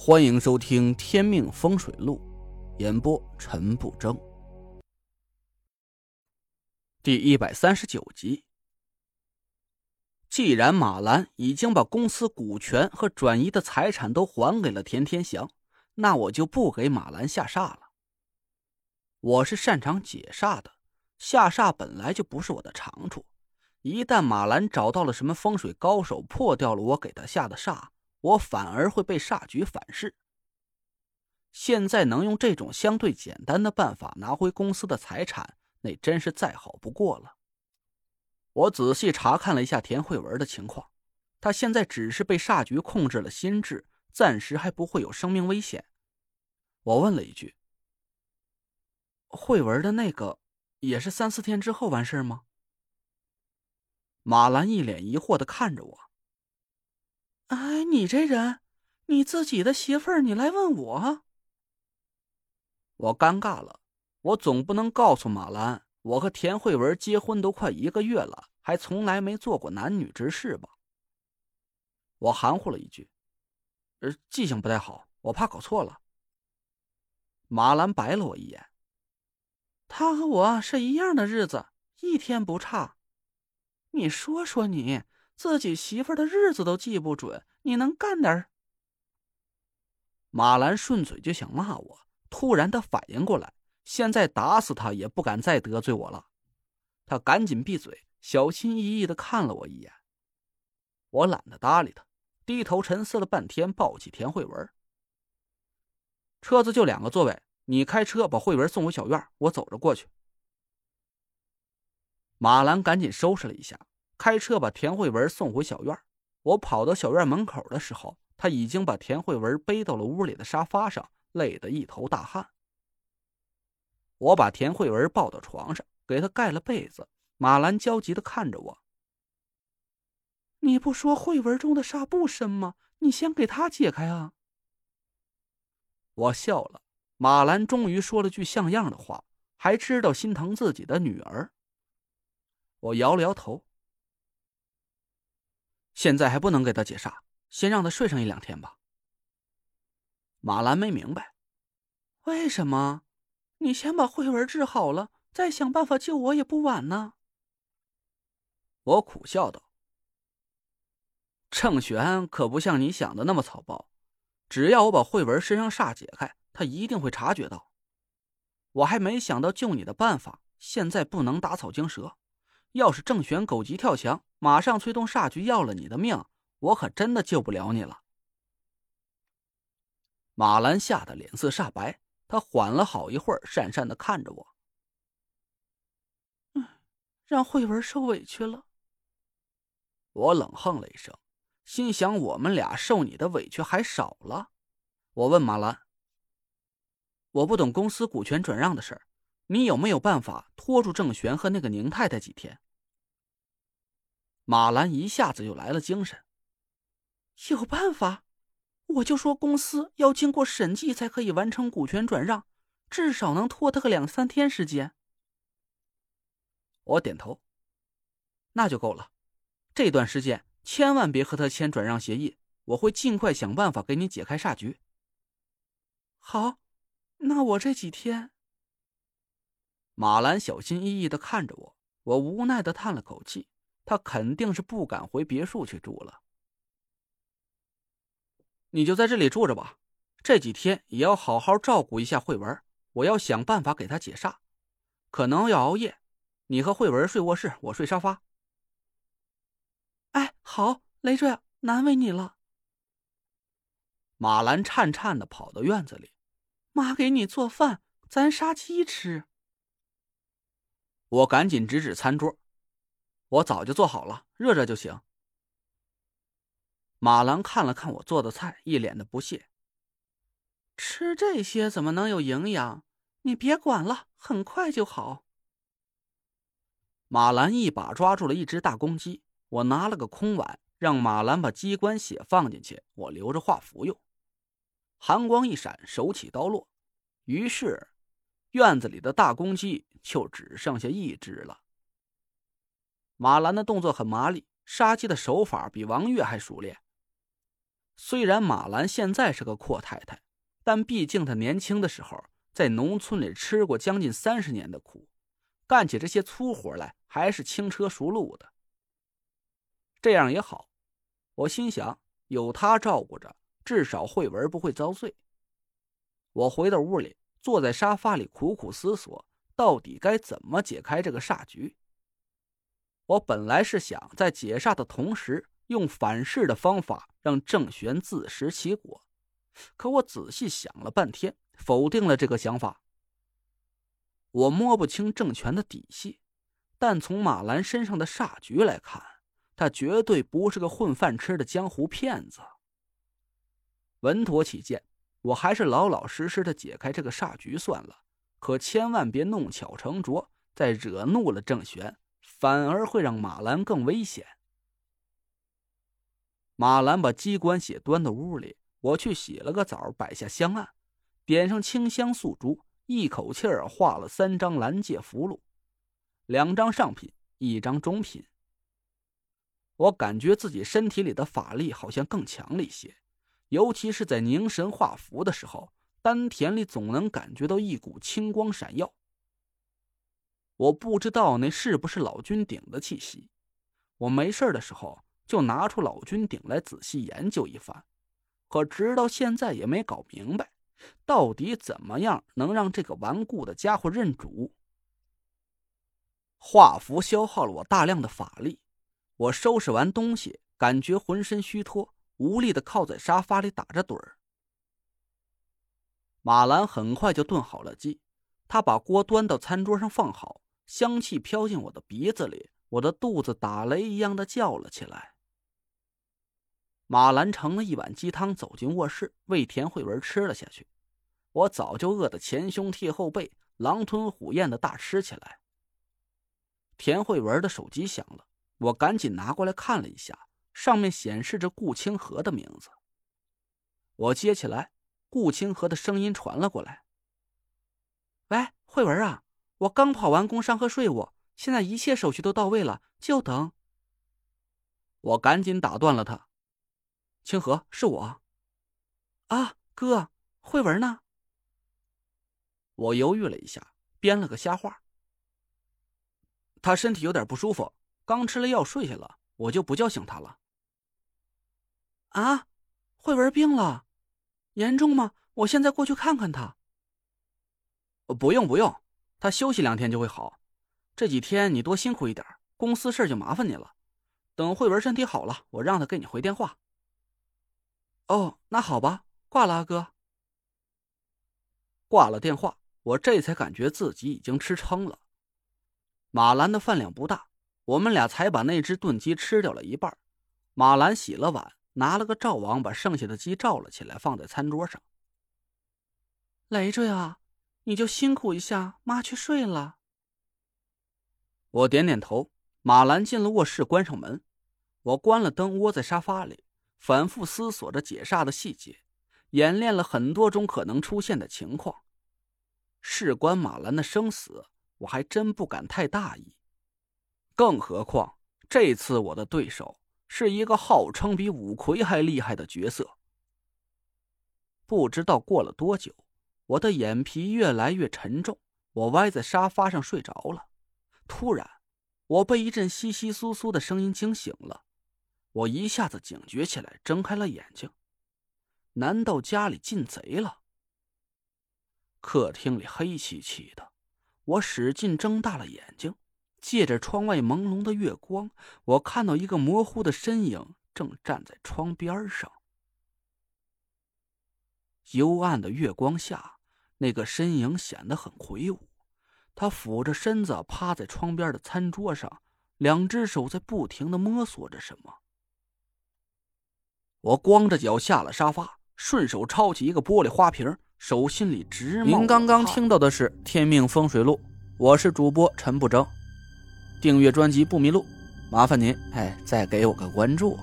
欢迎收听《天命风水录》，演播陈不争。第一百三十九集。既然马兰已经把公司股权和转移的财产都还给了田天祥，那我就不给马兰下煞了。我是擅长解煞的，下煞本来就不是我的长处。一旦马兰找到了什么风水高手，破掉了我给他下的煞。我反而会被煞局反噬。现在能用这种相对简单的办法拿回公司的财产，那真是再好不过了。我仔细查看了一下田慧文的情况，他现在只是被煞局控制了心智，暂时还不会有生命危险。我问了一句：“慧文的那个，也是三四天之后完事吗？”马兰一脸疑惑的看着我。哎，你这人，你自己的媳妇儿，你来问我？我尴尬了，我总不能告诉马兰，我和田慧文结婚都快一个月了，还从来没做过男女之事吧？我含糊了一句：“呃，记性不太好，我怕搞错了。”马兰白了我一眼：“他和我是一样的日子，一天不差。你说说你。”自己媳妇的日子都记不准，你能干点？马兰顺嘴就想骂我，突然他反应过来，现在打死他也不敢再得罪我了。他赶紧闭嘴，小心翼翼的看了我一眼。我懒得搭理他，低头沉思了半天，抱起田慧文。车子就两个座位，你开车把慧文送回小院，我走着过去。马兰赶紧收拾了一下。开车把田慧文送回小院。我跑到小院门口的时候，他已经把田慧文背到了屋里的沙发上，累得一头大汗。我把田慧文抱到床上，给她盖了被子。马兰焦急的看着我：“你不说慧文中的煞不深吗？你先给她解开啊！”我笑了。马兰终于说了句像样的话，还知道心疼自己的女儿。我摇了摇头。现在还不能给他解煞，先让他睡上一两天吧。马兰没明白，为什么？你先把慧文治好了，再想办法救我也不晚呢。我苦笑道：“郑玄可不像你想的那么草包，只要我把慧文身上煞解开，他一定会察觉到。我还没想到救你的办法，现在不能打草惊蛇。”要是郑玄狗急跳墙，马上催动煞局要了你的命，我可真的救不了你了。马兰吓得脸色煞白，他缓了好一会儿，讪讪的看着我。嗯，让慧文受委屈了。我冷哼了一声，心想我们俩受你的委屈还少了。我问马兰：“我不懂公司股权转让的事儿。”你有没有办法拖住郑玄和那个宁太太几天？马兰一下子就来了精神。有办法，我就说公司要经过审计才可以完成股权转让，至少能拖他个两三天时间。我点头，那就够了。这段时间千万别和他签转让协议，我会尽快想办法给你解开煞局。好，那我这几天。马兰小心翼翼的看着我，我无奈的叹了口气。他肯定是不敢回别墅去住了。你就在这里住着吧，这几天也要好好照顾一下慧文。我要想办法给他解煞，可能要熬夜。你和慧文睡卧室，我睡沙发。哎，好，累赘，难为你了。马兰颤颤的跑到院子里，妈给你做饭，咱杀鸡吃。我赶紧指指餐桌，我早就做好了，热热就行。马兰看了看我做的菜，一脸的不屑：“吃这些怎么能有营养？你别管了，很快就好。”马兰一把抓住了一只大公鸡，我拿了个空碗，让马兰把鸡冠血放进去，我留着化服用。寒光一闪，手起刀落，于是。院子里的大公鸡就只剩下一只了。马兰的动作很麻利，杀鸡的手法比王月还熟练。虽然马兰现在是个阔太太，但毕竟她年轻的时候在农村里吃过将近三十年的苦，干起这些粗活来还是轻车熟路的。这样也好，我心想，有她照顾着，至少慧文不会遭罪。我回到屋里，坐在沙发里苦苦思索，到底该怎么解开这个煞局。我本来是想在解煞的同时，用反噬的方法让郑玄自食其果，可我仔细想了半天，否定了这个想法。我摸不清郑权的底细，但从马兰身上的煞局来看，他绝对不是个混饭吃的江湖骗子。稳妥起见，我还是老老实实的解开这个煞局算了，可千万别弄巧成拙，再惹怒了郑玄。反而会让马兰更危险。马兰把机关血端到屋里，我去洗了个澡，摆下香案，点上清香素烛，一口气儿画了三张蓝界符箓，两张上品，一张中品。我感觉自己身体里的法力好像更强了一些，尤其是在凝神画符的时候，丹田里总能感觉到一股青光闪耀。我不知道那是不是老君鼎的气息。我没事的时候就拿出老君鼎来仔细研究一番，可直到现在也没搞明白，到底怎么样能让这个顽固的家伙认主。画符消耗了我大量的法力，我收拾完东西，感觉浑身虚脱，无力的靠在沙发里打着盹儿。马兰很快就炖好了鸡，他把锅端到餐桌上放好。香气飘进我的鼻子里，我的肚子打雷一样的叫了起来。马兰盛了一碗鸡汤，走进卧室，喂田慧文吃了下去。我早就饿得前胸贴后背，狼吞虎咽的大吃起来。田慧文的手机响了，我赶紧拿过来看了一下，上面显示着顾清河的名字。我接起来，顾清河的声音传了过来：“喂，慧文啊。”我刚跑完工商和税务，现在一切手续都到位了，就等。我赶紧打断了他：“清河，是我。”啊，哥，慧文呢？我犹豫了一下，编了个瞎话：“他身体有点不舒服，刚吃了药睡下了，我就不叫醒他了。”啊，慧文病了，严重吗？我现在过去看看他。不用，不用。他休息两天就会好，这几天你多辛苦一点，公司事就麻烦你了。等慧文身体好了，我让他给你回电话。哦，那好吧，挂了，阿哥。挂了电话，我这才感觉自己已经吃撑了。马兰的饭量不大，我们俩才把那只炖鸡吃掉了一半。马兰洗了碗，拿了个灶王把剩下的鸡罩了起来，放在餐桌上。累赘啊。你就辛苦一下，妈去睡了。我点点头。马兰进了卧室，关上门。我关了灯，窝在沙发里，反复思索着解煞的细节，演练了很多种可能出现的情况。事关马兰的生死，我还真不敢太大意。更何况这次我的对手是一个号称比五魁还厉害的角色。不知道过了多久。我的眼皮越来越沉重，我歪在沙发上睡着了。突然，我被一阵窸窸窣窣的声音惊醒了。我一下子警觉起来，睁开了眼睛。难道家里进贼了？客厅里黑漆漆的，我使劲睁大了眼睛，借着窗外朦胧的月光，我看到一个模糊的身影正站在窗边上。幽暗的月光下。那个身影显得很魁梧，他俯着身子趴在窗边的餐桌上，两只手在不停的摸索着什么。我光着脚下了沙发，顺手抄起一个玻璃花瓶，手心里直冒。您刚刚听到的是《天命风水录》，我是主播陈不争，订阅专辑不迷路，麻烦您哎再给我个关注。